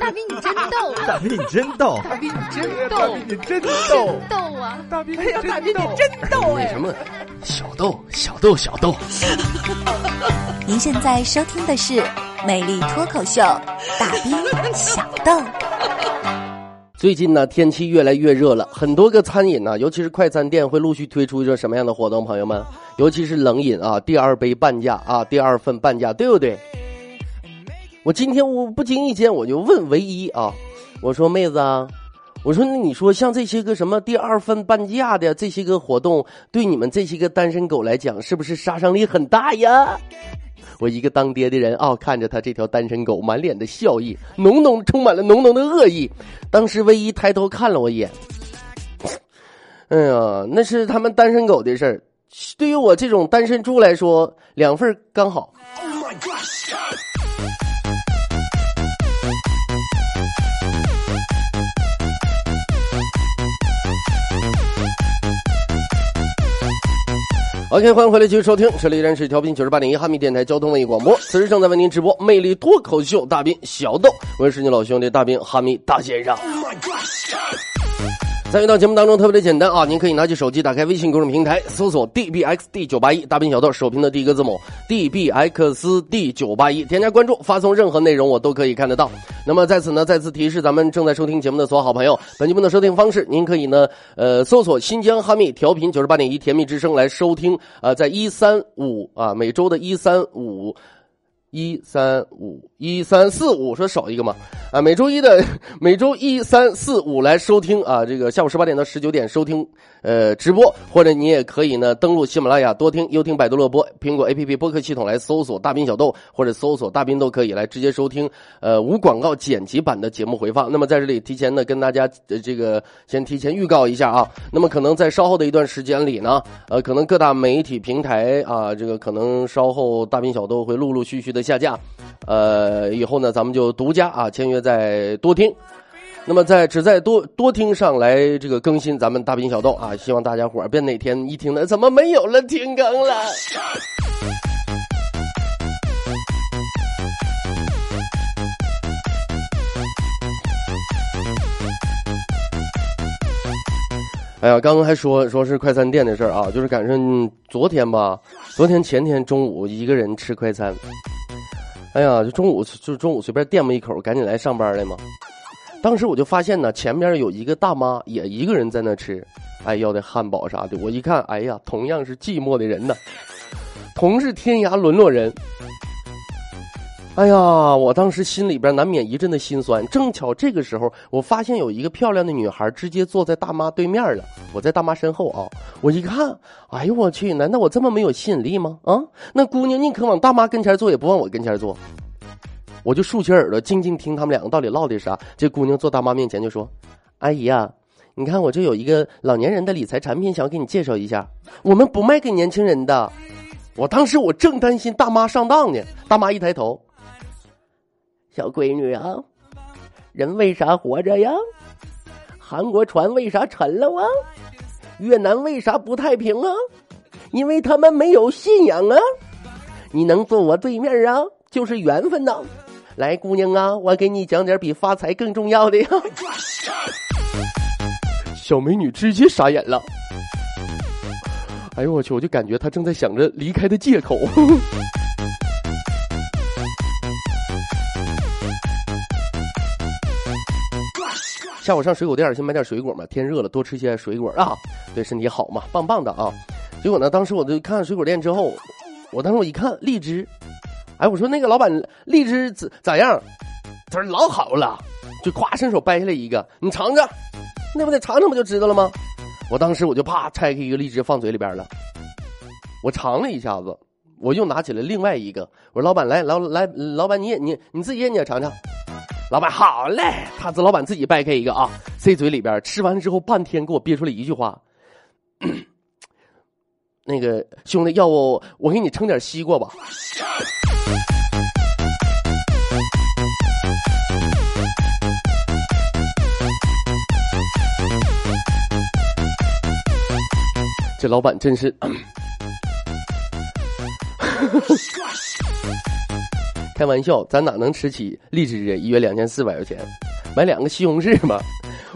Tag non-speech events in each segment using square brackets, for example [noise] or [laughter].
大兵你真逗，大兵你真逗，大兵你真逗，大兵你真逗，逗啊！大兵哎呀，大兵你真逗哎！什么？小豆，小豆，小豆。您现在收听的是《美丽脱口秀》，大兵小豆。最近呢，天气越来越热了，很多个餐饮呢，尤其是快餐店会陆续推出一个什么样的活动？朋友们，尤其是冷饮啊，第二杯半价啊，第二份半价，对不对？我今天我不经意间我就问唯一啊，我说妹子啊，我说那你说像这些个什么第二份半价的这些个活动，对你们这些个单身狗来讲，是不是杀伤力很大呀？我一个当爹的人啊，看着他这条单身狗，满脸的笑意，浓浓充满了浓浓的恶意。当时唯一抬头看了我一眼，[laughs] 哎呀，那是他们单身狗的事儿，对于我这种单身猪来说，两份刚好。Oh my God, OK，欢迎回来继续收听，这里依然是调频九十八点一哈密电台交通文艺广播，此时正在为您直播魅力脱口秀大兵小豆，我是你老兄弟大兵哈密大先生。参与到节目当中特别的简单啊，您可以拿起手机打开微信公众平台，搜索 dbxd 九八一大兵小豆首屏的第一个字母 dbxd 九八一，添加关注，发送任何内容我都可以看得到。那么在此呢，再次提示咱们正在收听节目的所有好朋友，本节目的收听方式，您可以呢，呃，搜索新疆哈密调频九十八点一甜蜜之声来收听，呃，在一三五啊，每周的一三五。一三五一三四五，说少一个嘛？啊，每周一的 [laughs] 每周一三四五来收听啊，这个下午十八点到十九点收听呃直播，或者你也可以呢登录喜马拉雅多听、优听、百度乐播、苹果 APP 播客系统来搜索大兵小豆，或者搜索大兵都可以来直接收听呃无广告剪辑版的节目回放。那么在这里提前呢跟大家呃这个先提前预告一下啊，那么可能在稍后的一段时间里呢，呃可能各大媒体平台啊这个可能稍后大兵小豆会陆陆续续的。下架，呃，以后呢，咱们就独家啊签约在多听，那么在只在多多听上来这个更新咱们大兵小豆啊，希望大家伙儿别哪天一听呢，怎么没有了停更了？[laughs] 哎呀，刚刚还说说是快餐店的事儿啊，就是赶上昨天吧，昨天前天中午一个人吃快餐。哎呀，就中午就中午随便垫吧一口，赶紧来上班来嘛。当时我就发现呢，前面有一个大妈也一个人在那吃，哎，要的汉堡啥的。我一看，哎呀，同样是寂寞的人呢，同是天涯沦落人。哎呀，我当时心里边难免一阵的心酸。正巧这个时候，我发现有一个漂亮的女孩直接坐在大妈对面了。我在大妈身后啊，我一看，哎呦我去，难道我这么没有吸引力吗？啊，那姑娘宁可往大妈跟前坐，也不往我跟前坐。我就竖起耳朵，静静听他们两个到底唠的啥。这姑娘坐大妈面前就说：“阿姨呀，你看我这有一个老年人的理财产品，想给你介绍一下。我们不卖给年轻人的。”我当时我正担心大妈上当呢，大妈一抬头。小闺女啊，人为啥活着呀？韩国船为啥沉了啊？越南为啥不太平啊？因为他们没有信仰啊！你能坐我对面啊，就是缘分呐！来，姑娘啊，我给你讲点比发财更重要的呀！[laughs] 小美女直接傻眼了。哎呦我去！我就感觉她正在想着离开的借口。下午上水果店先买点水果嘛，天热了多吃些水果啊，对身体好嘛，棒棒的啊。结果呢，当时我就看水果店之后，我当时我一看荔枝，哎，我说那个老板荔枝咋咋样？他说老好了，就咵伸手掰下来一个，你尝尝，那不得尝尝不就知道了吗？我当时我就啪拆开一个荔枝放嘴里边了，我尝了一下子，我又拿起了另外一个，我说老板来老来老板你也你你自己也你也尝尝。老板好嘞，他这老板自己掰开一个啊，塞嘴里边，吃完之后半天给我憋出了一句话：“ [clears throat] 那个兄弟，要不我给你称点西瓜吧？”这老板真是。[clears throat] 开玩笑，咱哪能吃起荔枝啊？一月两千四百块钱，买两个西红柿嘛。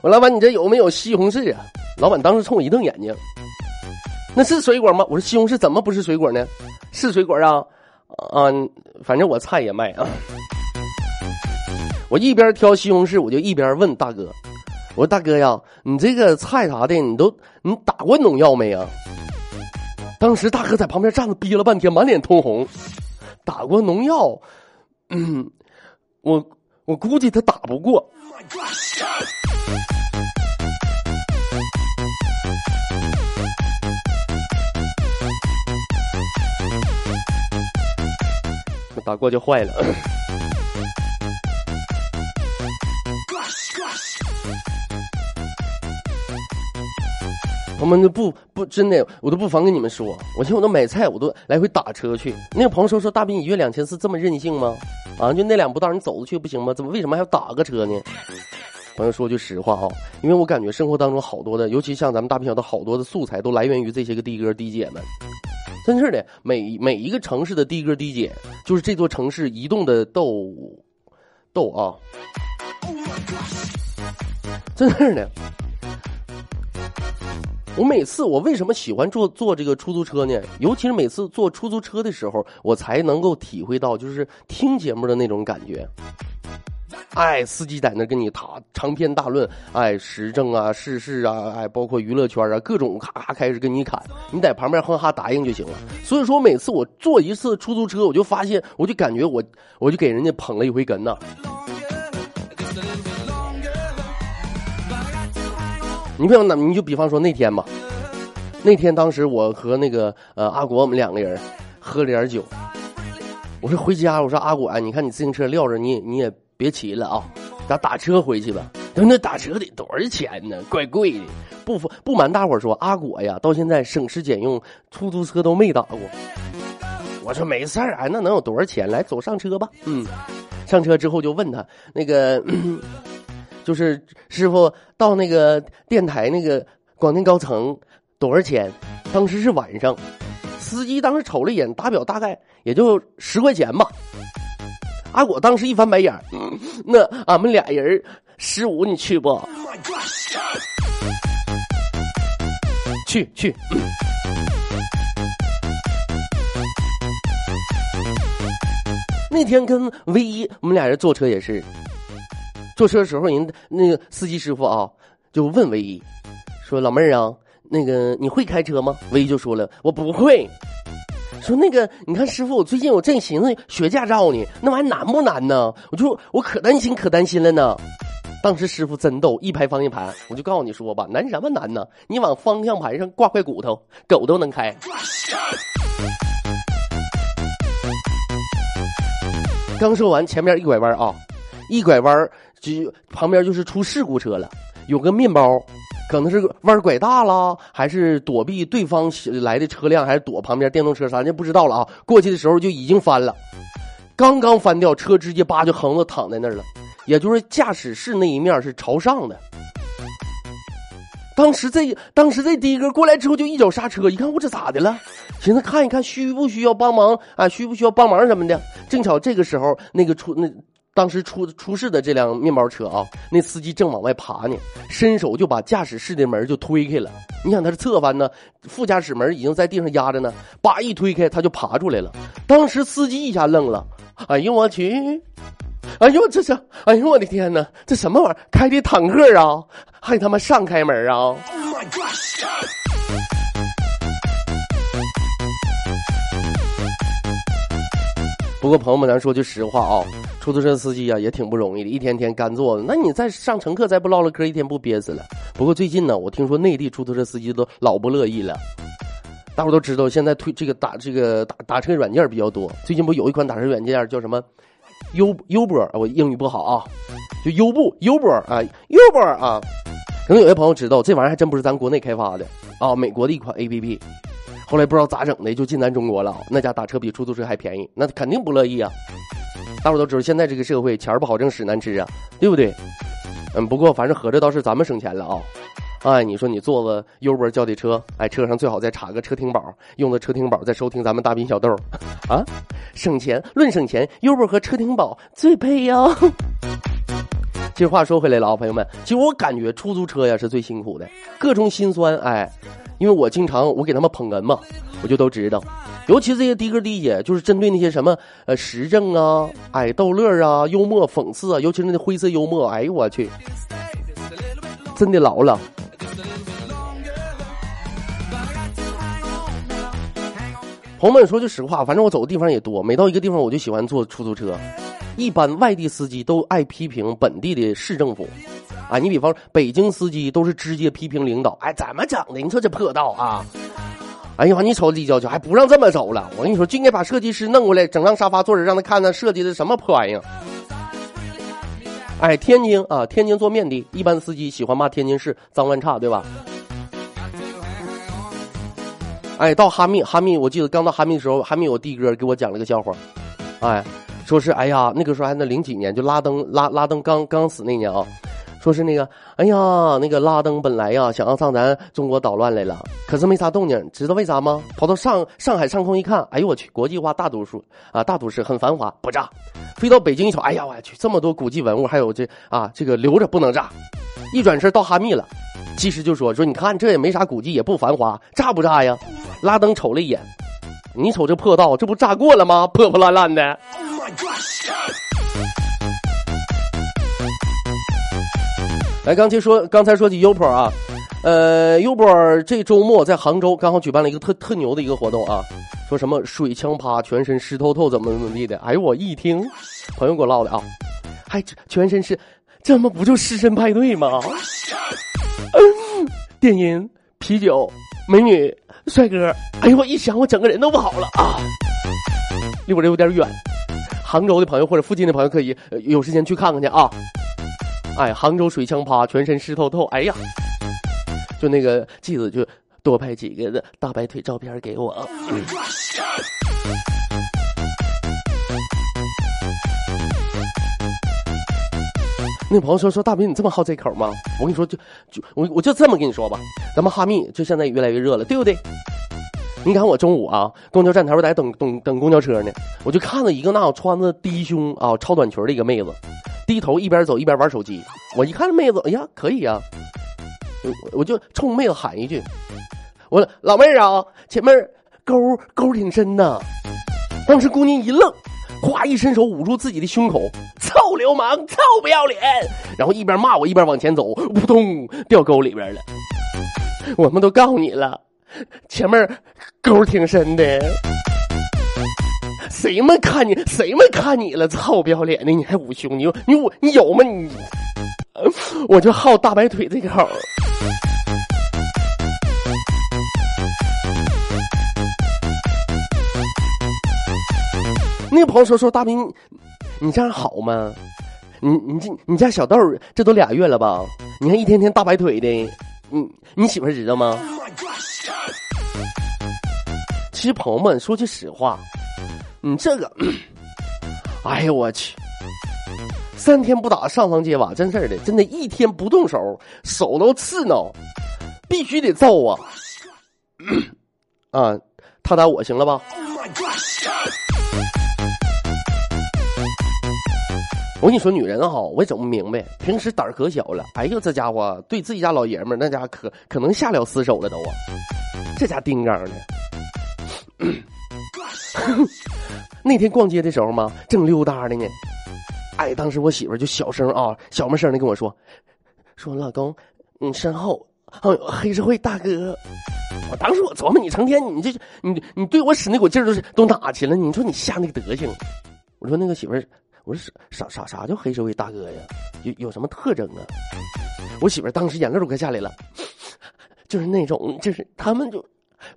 我老板，你这有没有西红柿啊？老板当时冲我一瞪眼睛，那是水果吗？我说西红柿怎么不是水果呢？是水果啊，啊，反正我菜也卖啊。我一边挑西红柿，我就一边问大哥：“我说大哥呀，你这个菜啥的，你都你打过农药没啊？”当时大哥在旁边站着，憋了半天，满脸通红。打过农药，嗯，我我估计他打不过。打过就坏了。我们都不不真的，我都不妨跟你们说，我现在我都买菜，我都来回打车去。那个朋友说说大斌一月两千四这么任性吗？啊，就那两步道你走着去不行吗？怎么为什么还要打个车呢？[laughs] 朋友说句实话啊，因为我感觉生活当中好多的，尤其像咱们大兵小的好多的素材都来源于这些个的哥的姐们。真是的，每每一个城市的的哥的姐，就是这座城市移动的豆豆啊。真是的。我每次我为什么喜欢坐坐这个出租车呢？尤其是每次坐出租车的时候，我才能够体会到就是听节目的那种感觉。哎，司机在那跟你谈长篇大论，哎，时政啊、世事啊，哎，包括娱乐圈啊，各种咔咔开始跟你侃，你在旁边哼哈答应就行了。所以说，每次我坐一次出租车，我就发现，我就感觉我我就给人家捧了一回哏呐。你比方那，你就比方说那天吧，那天当时我和那个呃阿果我们两个人喝了点酒，我说回家，我说阿果，你看你自行车撂着，你也你也别骑了啊，咱打车回去吧。他说那打车得多少钱呢？怪贵的。不不瞒大伙说，阿果呀，到现在省吃俭用，出租车都没打过。我说没事儿啊，那能有多少钱？来，走上车吧。嗯，上车之后就问他那个。就是师傅到那个电台那个广电高层多少钱？当时是晚上，司机当时瞅了一眼，打表大概也就十块钱吧。阿果当时一翻白眼，那俺们俩人十五，你去不？去去。那天跟唯一我们俩人坐车也是。坐车的时候，人那个司机师傅啊，就问唯一，说：“老妹儿啊，那个你会开车吗？”唯一就说了：“我不会。”说：“那个，你看师傅，我最近我正寻思学驾照呢，那玩意难不难呢？我就我可担心可担心了呢。”当时师傅真逗，一拍方向盘，我就告诉你说吧，难什么难呢？你往方向盘上挂块骨头，狗都能开。刚说完，前面一拐弯啊，一拐弯。就旁边就是出事故车了，有个面包，可能是弯拐大了，还是躲避对方来的车辆，还是躲旁边电动车啥，就不知道了啊。过去的时候就已经翻了，刚刚翻掉，车直接叭就横着躺在那儿了，也就是驾驶室那一面是朝上的。当时这当时这的哥过来之后就一脚刹车，一看我这咋的了？寻思看一看需不需要帮忙啊？需不需要帮忙什么的？正巧这个时候那个出那。当时出出事的这辆面包车啊，那司机正往外爬呢，伸手就把驾驶室的门就推开了。你想他是侧翻呢，副驾驶门已经在地上压着呢，叭一推开他就爬出来了。当时司机一下愣了，哎呦我去，哎呦这是，哎呦我的天哪，这什么玩意儿？开的坦克啊，还他妈上开门啊！不过朋友们，咱说句实话啊。出租车司机呀也挺不容易的，一天天干坐。那你再上乘客，再不唠唠嗑，一天不憋死了。不过最近呢，我听说内地出租车司机都老不乐意了。大伙都知道，现在推这个打这个打打车软件比较多。最近不有一款打车软件叫什么优优波？我英语不好啊，就优步优博啊优博啊。可能有些朋友知道，这玩意儿还真不是咱国内开发的啊，美国的一款 A P P。后来不知道咋整的，就进咱中国了。那家打车比出租车还便宜，那肯定不乐意啊。大伙都知道，现在这个社会钱不好挣，屎难吃啊，对不对？嗯，不过反正合着倒是咱们省钱了啊。哎，你说你坐了 Uber 叫的车，哎，车上最好再插个车听宝，用的车听宝再收听咱们大兵小豆，啊，省钱论省钱，Uber 和车听宝最配哟。其实话说回来了啊，朋友们，其实我感觉出租车呀是最辛苦的，各种心酸，哎，因为我经常我给他们捧哏嘛，我就都知道，尤其这些的哥的姐，就是针对那些什么呃时政啊，哎逗乐啊，幽默讽刺啊，尤其是那灰色幽默，哎呦我去，真的老了。朋友们说句实话，反正我走的地方也多，每到一个地方我就喜欢坐出租车。一般外地司机都爱批评本地的市政府，啊，你比方北京司机都是直接批评领导，哎，怎么整的？你说这破道啊！哎呀妈，你瞅立交桥还不让这么走了？我跟你说，就应该把设计师弄过来，整张沙发坐着，让他看看设计的什么破玩意儿。哎，天津啊，天津做面的，一般司机喜欢骂天津市脏乱差，对吧？哎，到哈密，哈密，我记得刚到哈密的时候，哈密我弟哥给我讲了个笑话，哎。说是哎呀，那个时候还那零几年，就拉登拉拉登刚刚死那年啊，说是那个哎呀，那个拉登本来呀想要上咱中国捣乱来了，可是没啥动静，知道为啥吗？跑到上上海上空一看，哎呦我去，国际化大都市啊，大都市很繁华，不炸。飞到北京一瞅，哎呀我去，这么多古迹文物，还有这啊这个留着不能炸。一转身到哈密了，技师就说说你看这也没啥古迹，也不繁华，炸不炸呀？拉登瞅了一眼，你瞅这破道，这不炸过了吗？破破烂烂的。来，刚才说，刚才说起 UPO 啊，呃，UPO 这周末在杭州刚好举办了一个特特牛的一个活动啊，说什么水枪趴，全身湿透透，怎么怎么地的。哎呦，我一听，朋友给我唠的啊，还全身是，这么不就湿身派对吗？电音、啤酒、美女、帅哥，哎呦，我一想，我整个人都不好了啊，离我这有点远。杭州的朋友或者附近的朋友可以有时间去看看去啊！哎，杭州水枪趴，全身湿透透。哎呀，就那个记子就多拍几个的大白腿照片给我。那朋友说说大斌，你这么好这口吗？我跟你说，就就我我就这么跟你说吧，咱们哈密就现在越来越热了，对不对？你看我中午啊，公交站台我在等等等公交车呢，我就看到一个那穿着低胸啊超短裙的一个妹子，低头一边走一边玩手机。我一看妹子，哎呀，可以呀，我我就冲妹子喊一句：“我老妹儿啊，前面沟沟挺深呐。”当时姑娘一愣，哗一伸手捂住自己的胸口，臭流氓，臭不要脸，然后一边骂我一边往前走，扑通掉沟里边了。我们都告诉你了。前面沟挺深的，谁没看你？谁没看你了？臭不要脸的！你还捂胸？你你捂你有吗？你我就好大白腿这口。那个朋友说说大兵，你这样好吗？你你这你家小豆这都俩月了吧？你看一天天大白腿的，你你媳妇知道吗？其实朋友们说句实话，你这个，[coughs] 哎呦我去，三天不打上房揭瓦，真事儿的，真的一天不动手，手都刺挠，必须得揍啊！[coughs] 啊，他打我行了吧？我跟你说，女人哈，我也整不明白，平时胆儿可小了，哎呦，这家伙对自己家老爷们儿，那家伙可可能下了死手了都啊，这家丁刚的。那天逛街的时候嘛，正溜达的呢，哎，当时我媳妇就小声啊，小么声的跟我说：“说老公，你身后哦，黑社会大哥。”我当时我琢磨，你成天你这你你对我使那股劲儿都是都哪去了？你说你下那个德行，我说那个媳妇儿，我说啥啥啥叫黑社会大哥呀？有有什么特征啊？我媳妇当时眼泪都快下来了，[laughs] 就是那种就是他们就。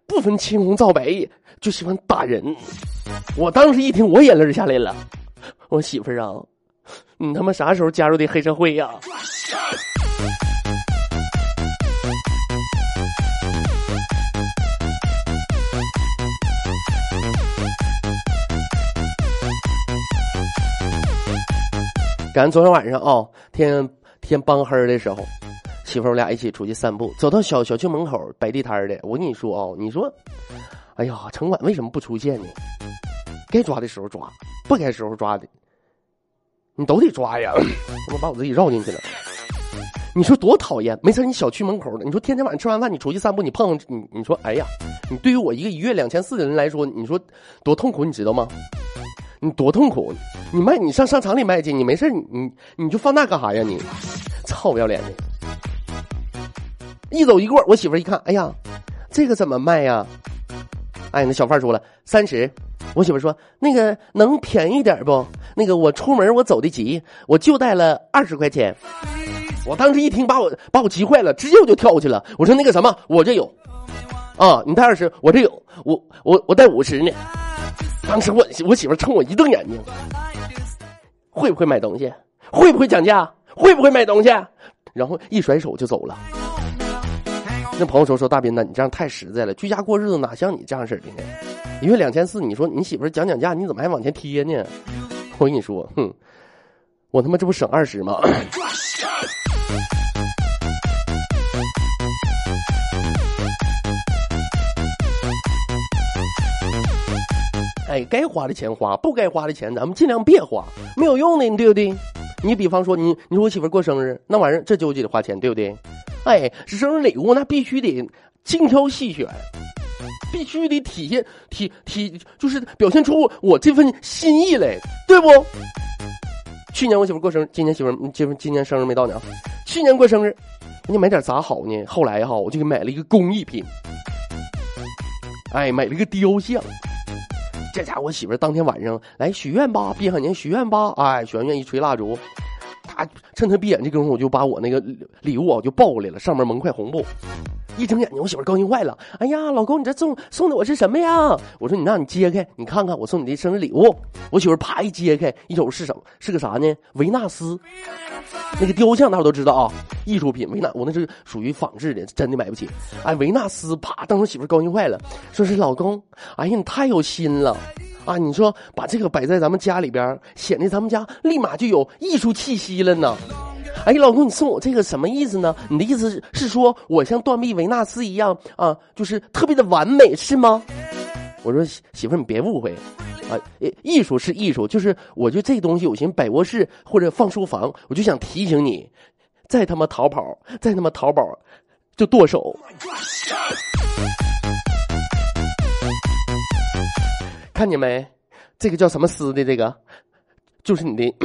不分青红皂白，就喜欢打人。我当时一听，我眼泪下来了。我媳妇儿啊，你他妈啥时候加入的黑社会呀？赶昨天晚上啊，天天帮黑的时候。媳妇我俩一起出去散步，走到小小区门口摆地摊的，我跟你说哦，你说，哎呀，城管为什么不出现呢？该抓的时候抓，不该时候抓的，你都得抓呀！我把我自己绕进去了？你说多讨厌！没事，你小区门口的，你说天天晚上吃完饭你出去散步，你碰上你，你说哎呀，你对于我一个一月两千四的人来说，你说多痛苦，你知道吗？你多痛苦！你卖你上商场里卖去，你没事你你你就放那干啥呀？你操不要脸的！一走一过，我媳妇一看，哎呀，这个怎么卖呀？哎，那小贩说了三十，我媳妇说那个能便宜点不？那个我出门我走的急，我就带了二十块钱。我当时一听，把我把我急坏了，直接我就跳过去了。我说那个什么，我这有，啊，你带二十，我这有，我我我带五十呢。当时我我媳妇冲我一瞪眼睛，会不会买东西？会不会讲价？会不会买东西？然后一甩手就走了。那朋友说说大斌呐，你这样太实在了，居家过日子哪像你这样式的呢？一月两千四，你说你媳妇讲讲价，你怎么还往前贴呢？我跟你说，哼，我他妈这不省二十吗？[coughs] 哎，该花的钱花，不该花的钱咱们尽量别花，没有用的，你对不对？你比方说，你你说我媳妇过生日，那玩意儿这就得花钱，对不对？哎，生日礼物那必须得精挑细选，必须得体现体体，就是表现出我这份心意来，对不？去年我媳妇过生日，今年媳妇今今年生日没到呢。去年过生日，你买点咋好呢？后来哈，我就给买了一个工艺品，哎，买了一个雕像。这家伙，我媳妇当天晚上来许愿吧，闭上眼许愿吧。哎，许完愿一吹蜡烛，趁他闭眼这功夫，我就把我那个礼物啊就抱过来了，上面蒙块红布。一睁眼睛，我媳妇高兴坏了。哎呀，老公，你这送送的我是什么呀？我说你让你揭开，你看看我送你的生日礼物。我媳妇啪一揭开，一瞅是什么？是个啥呢？维纳斯，那个雕像大伙都知道啊，艺术品。维纳，我那是属于仿制的，真的买不起。哎，维纳斯，啪，当时媳妇高兴坏了，说是老公，哎呀，你太有心了啊！你说把这个摆在咱们家里边，显得咱们家立马就有艺术气息了呢。哎，老公，你送我这个什么意思呢？你的意思是说我像断臂维纳斯一样啊，就是特别的完美，是吗？我说媳妇，你别误会，啊，艺术是艺术，就是我觉得这东西，我寻摆卧室或者放书房，我就想提醒你，再他妈淘宝，再他妈淘宝，就剁手。看见没？这个叫什么丝的？这个就是你的。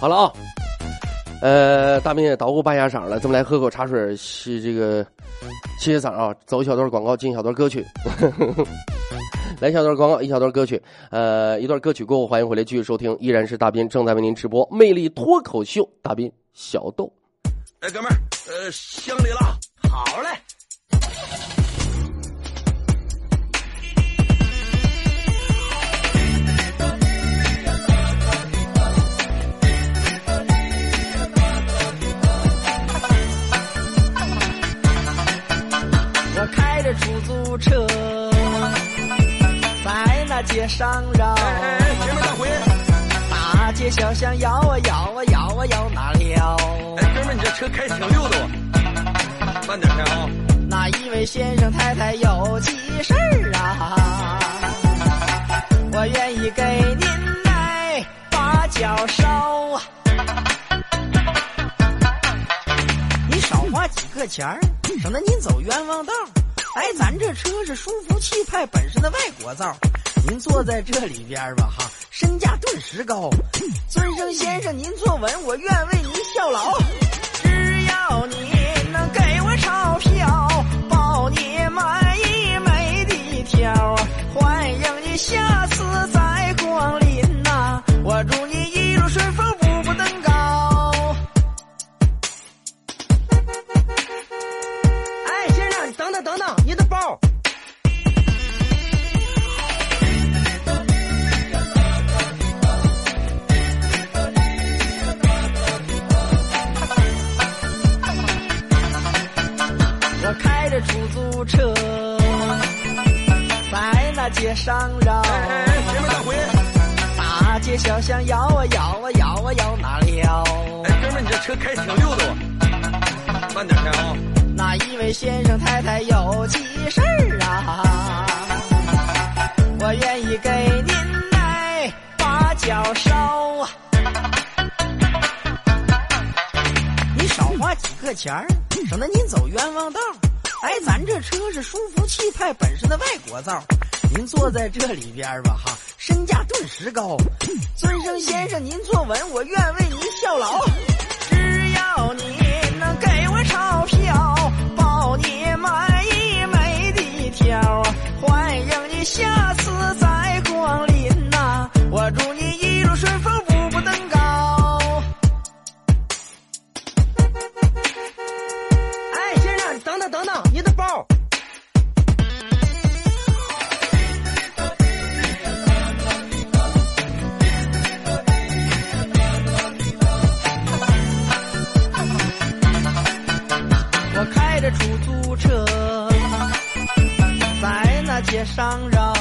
好了啊，呃，大明也捣鼓半下嗓了，咱们来喝口茶水，是这个歇歇嗓啊。走一小段广告，进一小段歌曲，[laughs] 来一小段广告，一小段歌曲。呃，一段歌曲过后，欢迎回来继续收听，依然是大斌正在为您直播《魅力脱口秀》，大斌小豆。哎，哥们儿，呃，乡里了，好嘞。出租车，在那街上绕，大。街小巷摇啊摇啊摇啊摇哪了？哎，哥们，你这车开挺溜的，慢点开啊。那一位先生太太有急事儿啊，我愿意给您来把脚捎。你少花几个钱儿，省得您走冤枉道。哎，咱这车是舒服气派本身的外国造，您坐在这里边吧，哈，身价顿时高。尊生先生，您坐稳，我愿为您效劳。只要你能给我钞票，包你买一美的条，欢迎你下次再光临呐、我祝你一路顺风，上绕，哎，前面大回。大街小巷摇啊摇啊摇啊摇哪了？哎，哥们，你这车开挺溜的哦，慢点开啊。哪一位先生太太有急事儿啊，我愿意给您来把脚烧啊。你少花几个钱儿，省得您走冤枉道。哎，咱这车是舒服气派本身的外国造，您坐在这里边儿吧哈，身价顿时高。尊生先生，您坐稳，我愿为您效劳。只要你能给我钞票，包你买一美的条，欢迎你下次再上绕，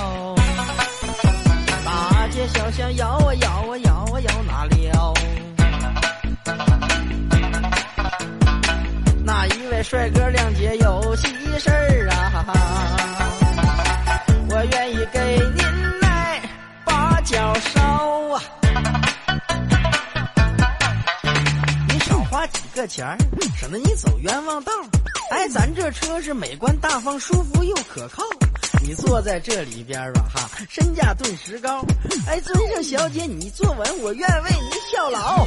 大街小巷摇啊摇啊摇啊摇哪了？那一位帅哥亮姐有喜事儿啊，我愿意给您来把脚烧啊。你少花几个钱儿，省得你走冤枉道。哎，咱这车是美观大方、舒服又可靠。你坐在这里边儿吧，哈，身价顿时高。哎，尊上小姐，你坐稳，我愿为你效劳。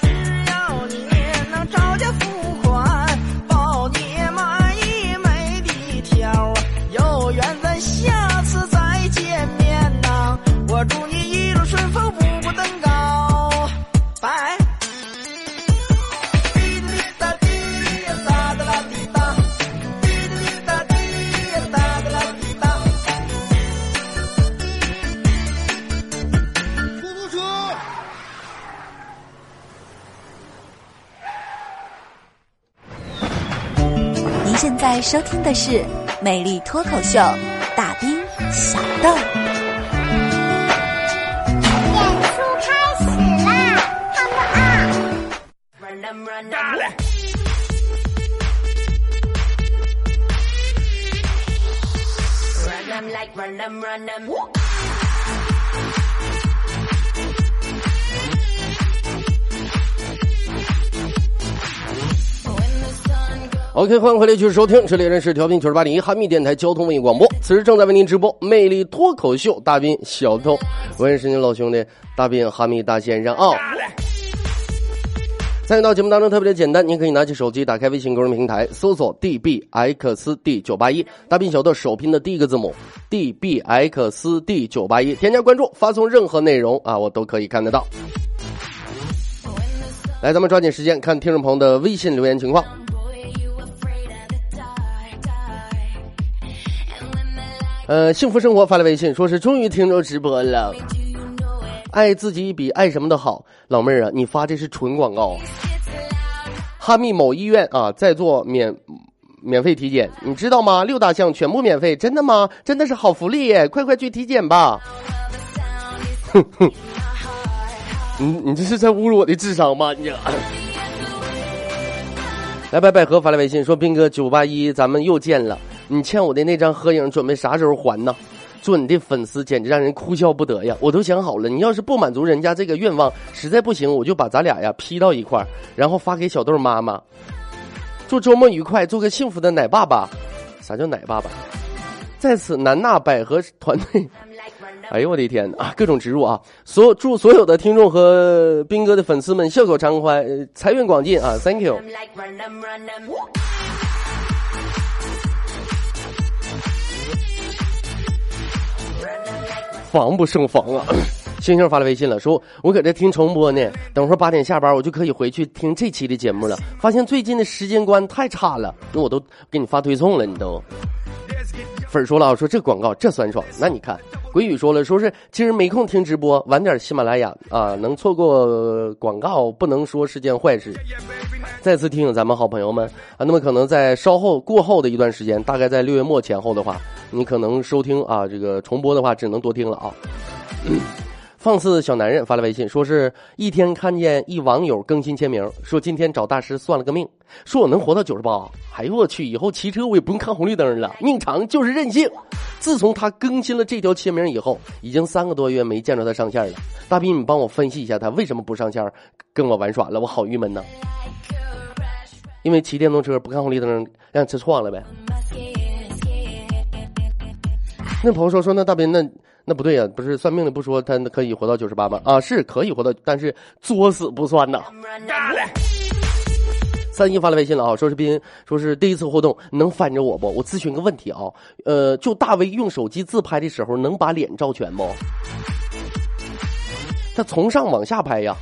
只要你能找家付款，包你满意没的条，有缘咱下次再见面呐。我祝你一路顺风，在收听的是《美丽脱口秀》，大兵小豆。演出开始啦！看不啊！大嘞！Run them like run them, run them. OK，欢迎回来继续收听，这里仍是调频九十八点一哈密电台交通文艺广播，此时正在为您直播《魅力脱口秀》，大兵小偷，我也是您老兄弟大兵哈密大先生啊。参与到节目当中特别的简单，您可以拿起手机，打开微信公众平台，搜索 DBXD 九八一，大兵小豆首拼的第一个字母 DBXD 九八一，添加关注，发送任何内容啊，我都可以看得到。来，咱们抓紧时间看听众朋友的微信留言情况。呃，幸福生活发来微信，说是终于听着直播了。爱自己比爱什么都好，老妹儿啊，你发这是纯广告。哈密某医院啊，在做免免费体检，你知道吗？六大项全部免费，真的吗？真的是好福利耶！快快去体检吧。[laughs] 哼哼，你你这是在侮辱我的智商吗？你。[laughs] 来，白百合发来微信说：“斌哥，九八一，咱们又见了。你欠我的那张合影，准备啥时候还呢？”做你的粉丝简直让人哭笑不得呀！我都想好了，你要是不满足人家这个愿望，实在不行，我就把咱俩呀 P 到一块儿，然后发给小豆妈妈。祝周末愉快，做个幸福的奶爸爸。啥叫奶爸爸？在此，南娜百合团队，哎呦我的天啊！各种植入啊！所祝所有的听众和斌哥的粉丝们笑口常开，财源广进啊！Thank you。防不胜防啊！[laughs] 星星发来微信了，说我搁这听重播呢，等会儿八点下班我就可以回去听这期的节目了。发现最近的时间观太差了，那我都给你发推送了，你都。粉儿说了，说这广告这酸爽，那你看，鬼语说了，说是其实没空听直播，晚点喜马拉雅啊，能错过广告不能说是件坏事。再次提醒咱们好朋友们啊，那么可能在稍后过后的一段时间，大概在六月末前后的话，你可能收听啊，这个重播的话只能多听了啊。放肆小男人发来微信，说是一天看见一网友更新签名，说今天找大师算了个命，说我能活到九十八。哎呦我去，以后骑车我也不用看红绿灯了，命长就是任性。自从他更新了这条签名以后，已经三个多月没见着他上线了。大斌，你帮我分析一下他为什么不上线跟我玩耍了？我好郁闷呐。因为骑电动车不看红绿灯，让车撞了呗。那朋友说说那大斌那。那不对呀，不是算命的不说他可以活到九十八吗？啊，是可以活到，但是作死不算呐。三一发来微信了啊，说是斌，说是第一次互动，能翻着我不？我咨询个问题啊，呃，就大 V 用手机自拍的时候，能把脸照全不？他从上往下拍呀，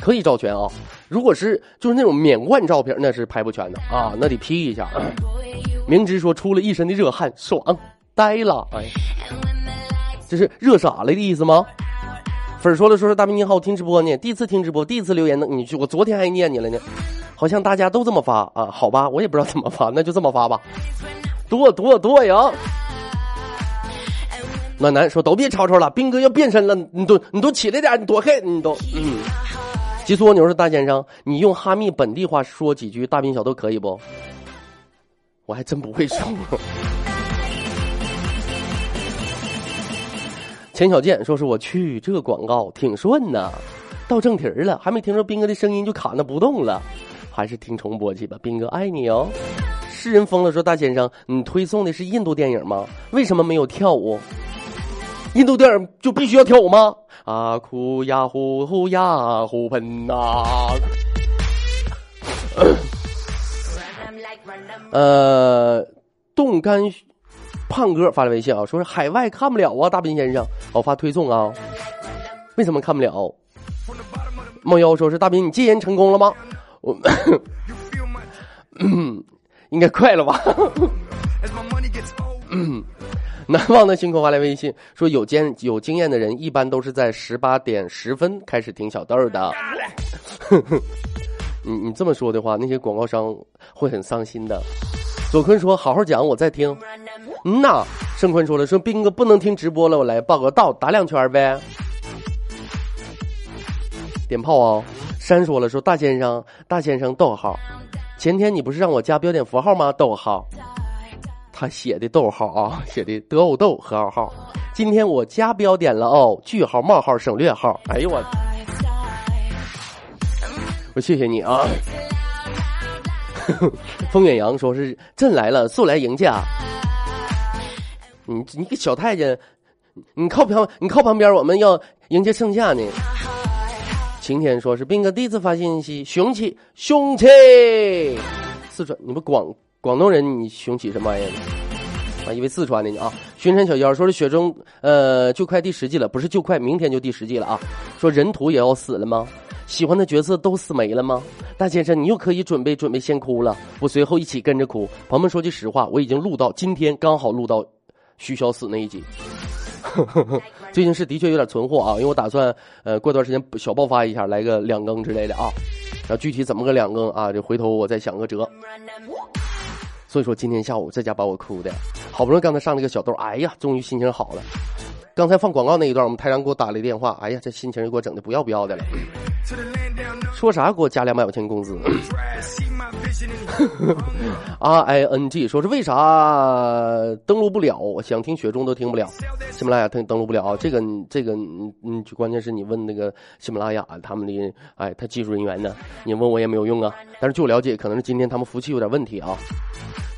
可以照全啊。如果是就是那种免冠照片，那是拍不全的啊，那得 P 一下。[coughs] 明知说出了一身的热汗，爽呆了，哎。这是热傻了的意思吗？粉儿说了，说是大明你好，听直播呢，第一次听直播，第一次留言呢，你去，我昨天还念你了呢，好像大家都这么发啊，好吧，我也不知道怎么发，[laughs] 那就这么发吧，多多多呀！暖男说都别吵吵了，兵哥要变身了，你都你都起来点，你躲开，你都嗯。极速蜗牛是大先生，你用哈密本地话说几句，大兵小都可以不？我还真不会说。钱小健说：“是我去，这广告挺顺呐，到正题儿了，还没听着斌哥的声音就卡那不动了，还是听重播去吧。斌哥爱你哦。”世人疯了说：“大先生，你推送的是印度电影吗？为什么没有跳舞？印度电影就必须要跳舞吗？”啊，哭呀呼呼呀呼喷呐。[coughs] 呃，冻干。胖哥发来微信啊，说是海外看不了啊，大斌先生，我发推送啊，为什么看不了？梦妖说是大斌，你戒烟成功了吗？我，[coughs] 应该快了吧？嗯，难忘的星空发来微信说，有经有经验的人一般都是在十八点十分开始听小豆的。[laughs] 你你这么说的话，那些广告商会很伤心的。左坤说：“好好讲，我在听。”嗯呐，盛坤说了：“说兵哥不能听直播了，我来报个到，打两圈呗。”点炮啊！山说了：“说大先生，大先生，逗号。前天你不是让我加标点符号吗？逗号。他写的逗号啊，[laughs] 写的得偶逗和号号。今天我加标点了哦，句号冒号省略号。哎呦我，我谢谢你啊。[laughs] ”风远扬说是朕来了，速来迎驾。你你个小太监，你靠旁你靠旁边，我们要迎接圣驾呢。晴天说是兵哥第一次发信息，雄起雄起。四川，你们广广东人，你雄起什么玩意儿？啊，以为四川的呢啊。巡山小妖说是雪中，呃，就快第十季了，不是就快，明天就第十季了啊。说人图也要死了吗？喜欢的角色都死没了吗？大先生，你又可以准备准备先哭了。我随后一起跟着哭。朋友们说句实话，我已经录到今天，刚好录到徐小死那一集。[laughs] 最近是的确有点存货啊，因为我打算呃过段时间小爆发一下，来个两更之类的啊。然后具体怎么个两更啊，这回头我再想个辙。所以说今天下午在家把我哭的，好不容易刚才上了个小豆，哎呀，终于心情好了。刚才放广告那一段，我们台长给我打了一电话，哎呀，这心情又给我整的不要不要的了。说啥给我加两百块钱工资？R I [laughs] N G 说是为啥登录不了？想听雪中都听不了，喜马拉雅登登录不了啊。这个这个嗯嗯，关键是你问那个喜马拉雅他们的哎，他技术人员呢？你问我也没有用啊。但是据我了解，可能是今天他们服务器有点问题啊。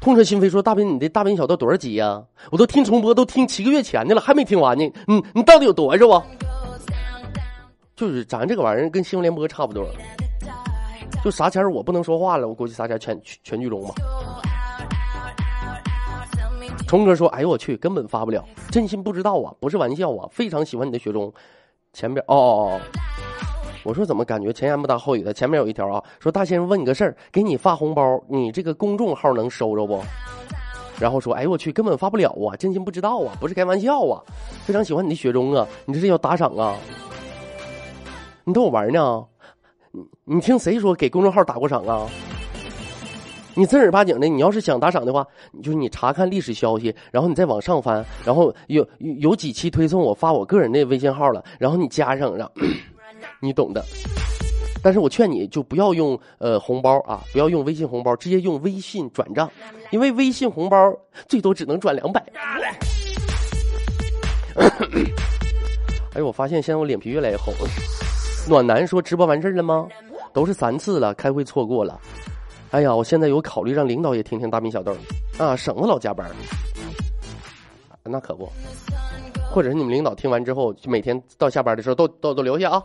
痛彻心扉说：“大兵，你的大兵小道多少集呀？我都听重播，都听七个月前的了，还没听完呢。嗯你到底有多少啊？就是咱这个玩意儿跟新闻联播差不多，就啥前我不能说话了，我估计啥前全全剧终吧。”虫哥说：“哎呦我去，根本发不了，真心不知道啊，不是玩笑啊，非常喜欢你的雪中，前边哦哦哦。”我说怎么感觉前言不搭后语的？前面有一条啊，说大先生问你个事儿，给你发红包，你这个公众号能收着不？然后说，哎呦我去，根本发不了啊，真心不知道啊，不是开玩笑啊，非常喜欢你的雪中啊，你这是要打赏啊？你逗我玩呢？你你听谁说给公众号打过赏啊？你正儿八经的，你要是想打赏的话，就是你查看历史消息，然后你再往上翻，然后有有几期推送我发我个人的微信号了，然后你加上，然后 [clears throat] 你懂的。但是我劝你就不要用呃红包啊，不要用微信红包，直接用微信转账，因为微信红包最多只能转两百。[coughs] 哎呦，我发现现在我脸皮越来越厚了。暖男说直播完事儿了吗？都是三次了，开会错过了。哎呀，我现在有考虑让领导也听听大兵小豆啊，省得老加班。那可不，或者是你们领导听完之后，每天到下班的时候都都都留下啊。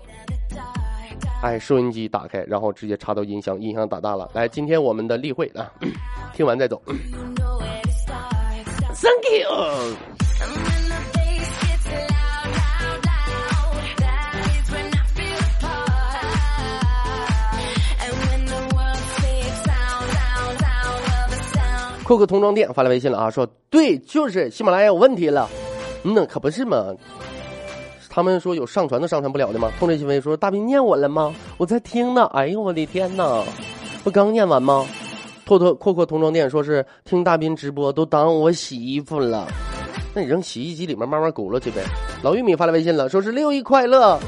哎，收音机打开，然后直接插到音箱，音箱打大了。来，今天我们的例会啊，听完再走。Thank you。扣个童装店发来微信了啊，说对，就是喜马拉雅有问题了。嗯，可不是嘛。他们说有上传都上传不了的吗？痛彻心扉说大兵念我了吗？我在听呢。哎呦我的天哪，不刚念完吗？拓拓阔阔童装店说是听大兵直播都当我洗衣服了，那你扔洗衣机里面慢慢轱辘去呗。老玉米发来微信了，说是六一快乐，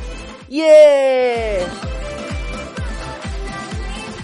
耶！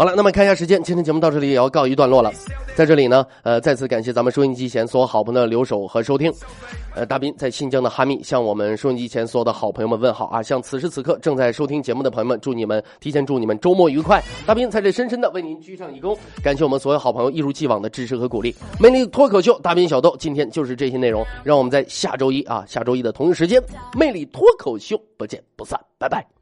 好了，那么看一下时间，今天节目到这里也要告一段落了。在这里呢，呃，再次感谢咱们收音机前所有好朋友的留守和收听。呃，大斌在新疆的哈密向我们收音机前所有的好朋友们问好啊！向此时此刻正在收听节目的朋友们，祝你们提前祝你们周末愉快。大斌在这深深的为您鞠上一躬，感谢我们所有好朋友一如既往的支持和鼓励。魅力脱口秀，大斌小豆，今天就是这些内容，让我们在下周一啊，下周一的同一时间，魅力脱口秀不见不散，拜拜。